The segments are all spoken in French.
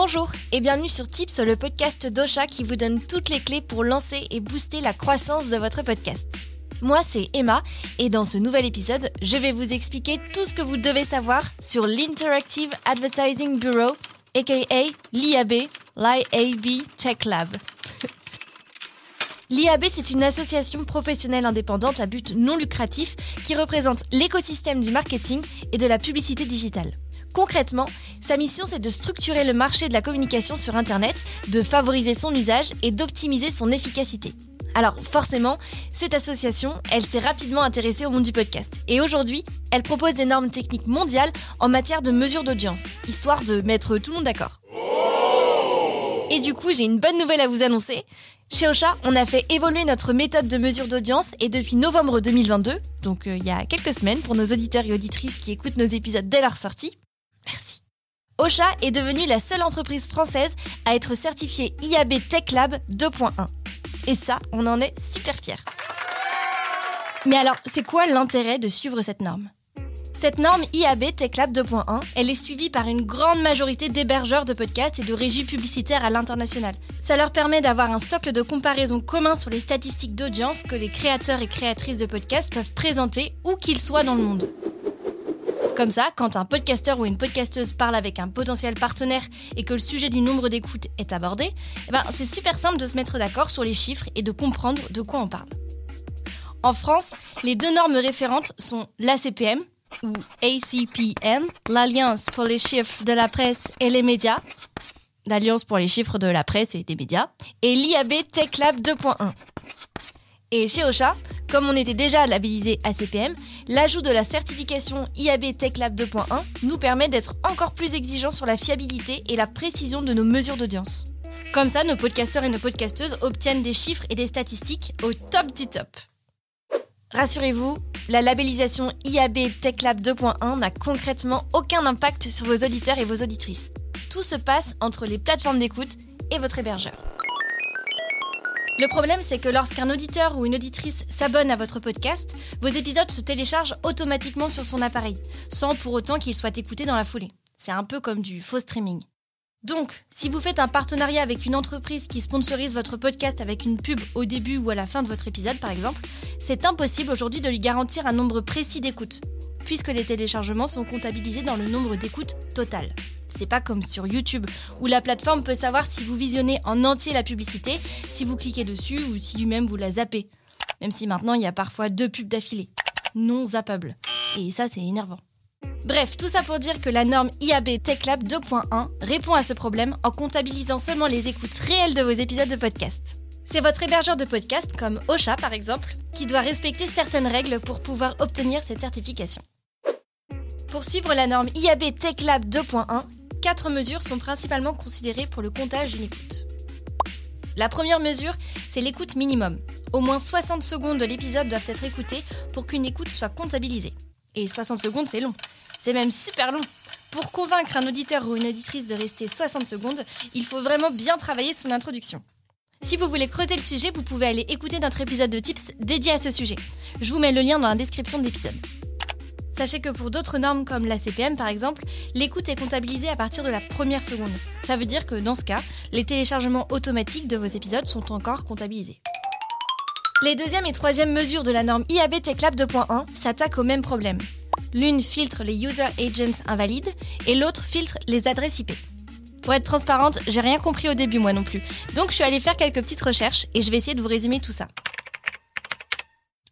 Bonjour et bienvenue sur Tips, le podcast d'Ocha qui vous donne toutes les clés pour lancer et booster la croissance de votre podcast. Moi, c'est Emma et dans ce nouvel épisode, je vais vous expliquer tout ce que vous devez savoir sur l'Interactive Advertising Bureau, aka l'IAB, l'IAB Tech Lab. L'IAB, c'est une association professionnelle indépendante à but non lucratif qui représente l'écosystème du marketing et de la publicité digitale. Concrètement, sa mission c'est de structurer le marché de la communication sur Internet, de favoriser son usage et d'optimiser son efficacité. Alors forcément, cette association, elle s'est rapidement intéressée au monde du podcast. Et aujourd'hui, elle propose des normes techniques mondiales en matière de mesure d'audience, histoire de mettre tout le monde d'accord. Et du coup, j'ai une bonne nouvelle à vous annoncer. Chez Ocha, on a fait évoluer notre méthode de mesure d'audience et depuis novembre 2022, donc euh, il y a quelques semaines pour nos auditeurs et auditrices qui écoutent nos épisodes dès leur sortie. Ocha est devenue la seule entreprise française à être certifiée IAB Tech Lab 2.1. Et ça, on en est super fiers. Mais alors, c'est quoi l'intérêt de suivre cette norme? Cette norme IAB TechLab 2.1, elle est suivie par une grande majorité d'hébergeurs de podcasts et de régies publicitaires à l'international. Ça leur permet d'avoir un socle de comparaison commun sur les statistiques d'audience que les créateurs et créatrices de podcasts peuvent présenter où qu'ils soient dans le monde. Comme ça, quand un podcasteur ou une podcasteuse parle avec un potentiel partenaire et que le sujet du nombre d'écoutes est abordé, eh ben, c'est super simple de se mettre d'accord sur les chiffres et de comprendre de quoi on parle. En France, les deux normes référentes sont l'ACPM, ou ACPM, l'Alliance pour les chiffres de la presse et les médias, l'Alliance pour les chiffres de la presse et des médias, et l'IAB Tech Lab 2.1. Et chez Ocha, comme on était déjà labellisé ACPM, l'ajout de la certification IAB Tech Lab 2.1 nous permet d'être encore plus exigeants sur la fiabilité et la précision de nos mesures d'audience. Comme ça, nos podcasteurs et nos podcasteuses obtiennent des chiffres et des statistiques au top du top. Rassurez-vous, la labellisation IAB Tech Lab 2.1 n'a concrètement aucun impact sur vos auditeurs et vos auditrices. Tout se passe entre les plateformes d'écoute et votre hébergeur. Le problème, c'est que lorsqu'un auditeur ou une auditrice s'abonne à votre podcast, vos épisodes se téléchargent automatiquement sur son appareil, sans pour autant qu'ils soient écoutés dans la foulée. C'est un peu comme du faux streaming. Donc, si vous faites un partenariat avec une entreprise qui sponsorise votre podcast avec une pub au début ou à la fin de votre épisode par exemple, c'est impossible aujourd'hui de lui garantir un nombre précis d'écoutes, puisque les téléchargements sont comptabilisés dans le nombre d'écoutes total. C'est pas comme sur YouTube, où la plateforme peut savoir si vous visionnez en entier la publicité, si vous cliquez dessus ou si lui-même vous la zappez. Même si maintenant il y a parfois deux pubs d'affilée. Non zappables. Et ça c'est énervant. Bref, tout ça pour dire que la norme IAB TechLab 2.1 répond à ce problème en comptabilisant seulement les écoutes réelles de vos épisodes de podcast. C'est votre hébergeur de podcast, comme Ocha par exemple, qui doit respecter certaines règles pour pouvoir obtenir cette certification. Pour suivre la norme IAB TechLab 2.1, quatre mesures sont principalement considérées pour le comptage d'une écoute. La première mesure, c'est l'écoute minimum. Au moins 60 secondes de l'épisode doivent être écoutées pour qu'une écoute soit comptabilisée. Et 60 secondes, c'est long. C'est même super long. Pour convaincre un auditeur ou une auditrice de rester 60 secondes, il faut vraiment bien travailler son introduction. Si vous voulez creuser le sujet, vous pouvez aller écouter notre épisode de tips dédié à ce sujet. Je vous mets le lien dans la description de l'épisode. Sachez que pour d'autres normes comme la CPM par exemple, l'écoute est comptabilisée à partir de la première seconde. Ça veut dire que dans ce cas, les téléchargements automatiques de vos épisodes sont encore comptabilisés. Les deuxième et troisième mesures de la norme IAB TechLab 2.1 s'attaquent au même problème. L'une filtre les user agents invalides et l'autre filtre les adresses IP. Pour être transparente, j'ai rien compris au début moi non plus. Donc je suis allée faire quelques petites recherches et je vais essayer de vous résumer tout ça.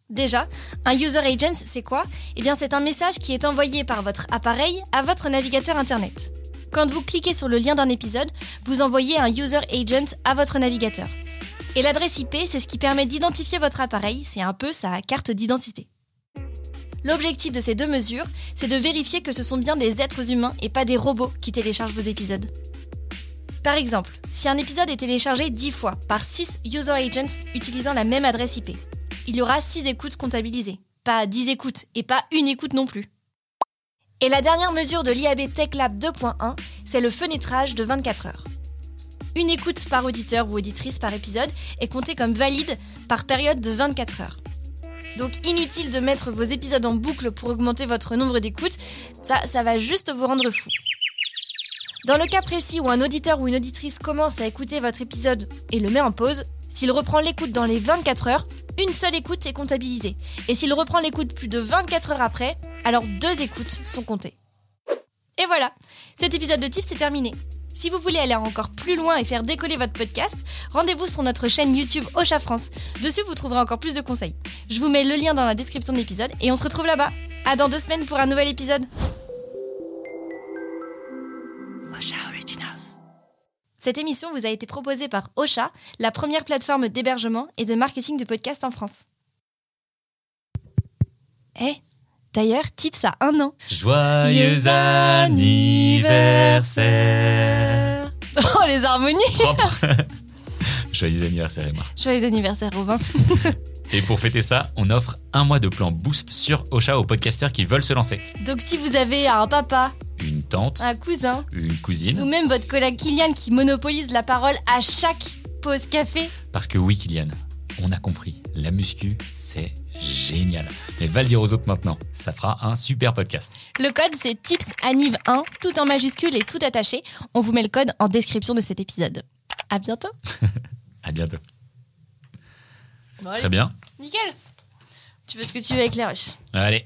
Déjà, un user agent, c'est quoi? Eh bien, c'est un message qui est envoyé par votre appareil à votre navigateur internet. Quand vous cliquez sur le lien d'un épisode, vous envoyez un user agent à votre navigateur. Et l'adresse IP, c'est ce qui permet d'identifier votre appareil, c'est un peu sa carte d'identité. L'objectif de ces deux mesures, c'est de vérifier que ce sont bien des êtres humains et pas des robots qui téléchargent vos épisodes. Par exemple, si un épisode est téléchargé 10 fois par 6 user agents utilisant la même adresse IP, il y aura 6 écoutes comptabilisées, pas 10 écoutes et pas une écoute non plus. Et la dernière mesure de l'IAB Tech Lab 2.1, c'est le fenêtrage de 24 heures. Une écoute par auditeur ou auditrice par épisode est comptée comme valide par période de 24 heures. Donc inutile de mettre vos épisodes en boucle pour augmenter votre nombre d'écoutes, ça, ça va juste vous rendre fou. Dans le cas précis où un auditeur ou une auditrice commence à écouter votre épisode et le met en pause, s'il reprend l'écoute dans les 24 heures, une seule écoute est comptabilisée. Et s'il reprend l'écoute plus de 24 heures après, alors deux écoutes sont comptées. Et voilà, cet épisode de Tips est terminé. Si vous voulez aller encore plus loin et faire décoller votre podcast, rendez-vous sur notre chaîne YouTube Ocha France. Dessus, vous trouverez encore plus de conseils. Je vous mets le lien dans la description de l'épisode et on se retrouve là-bas. À dans deux semaines pour un nouvel épisode. Cette émission vous a été proposée par Ocha, la première plateforme d'hébergement et de marketing de podcast en France. Eh, d'ailleurs, Tips a un an. Joyeux anniversaire Oh, les harmonies. Joyeux anniversaire Emma. Joyeux anniversaire, Robin. Et pour fêter ça, on offre un mois de plan boost sur Ocha aux podcasteurs qui veulent se lancer. Donc si vous avez un papa, tante, un cousin, une ou cousine. même votre collègue Kylian qui monopolise la parole à chaque pause café, Parce que oui Kylian, on a compris, la muscu, c'est génial. Mais va le dire aux autres maintenant, ça fera un super podcast. le code c'est TIPSANIV1, tout en majuscule et tout attaché. On vous met le code en description de cet épisode. À bientôt. À bientôt. Bon, Très bien. Nickel. Tu fais ce que tu veux avec les rushs. Allez.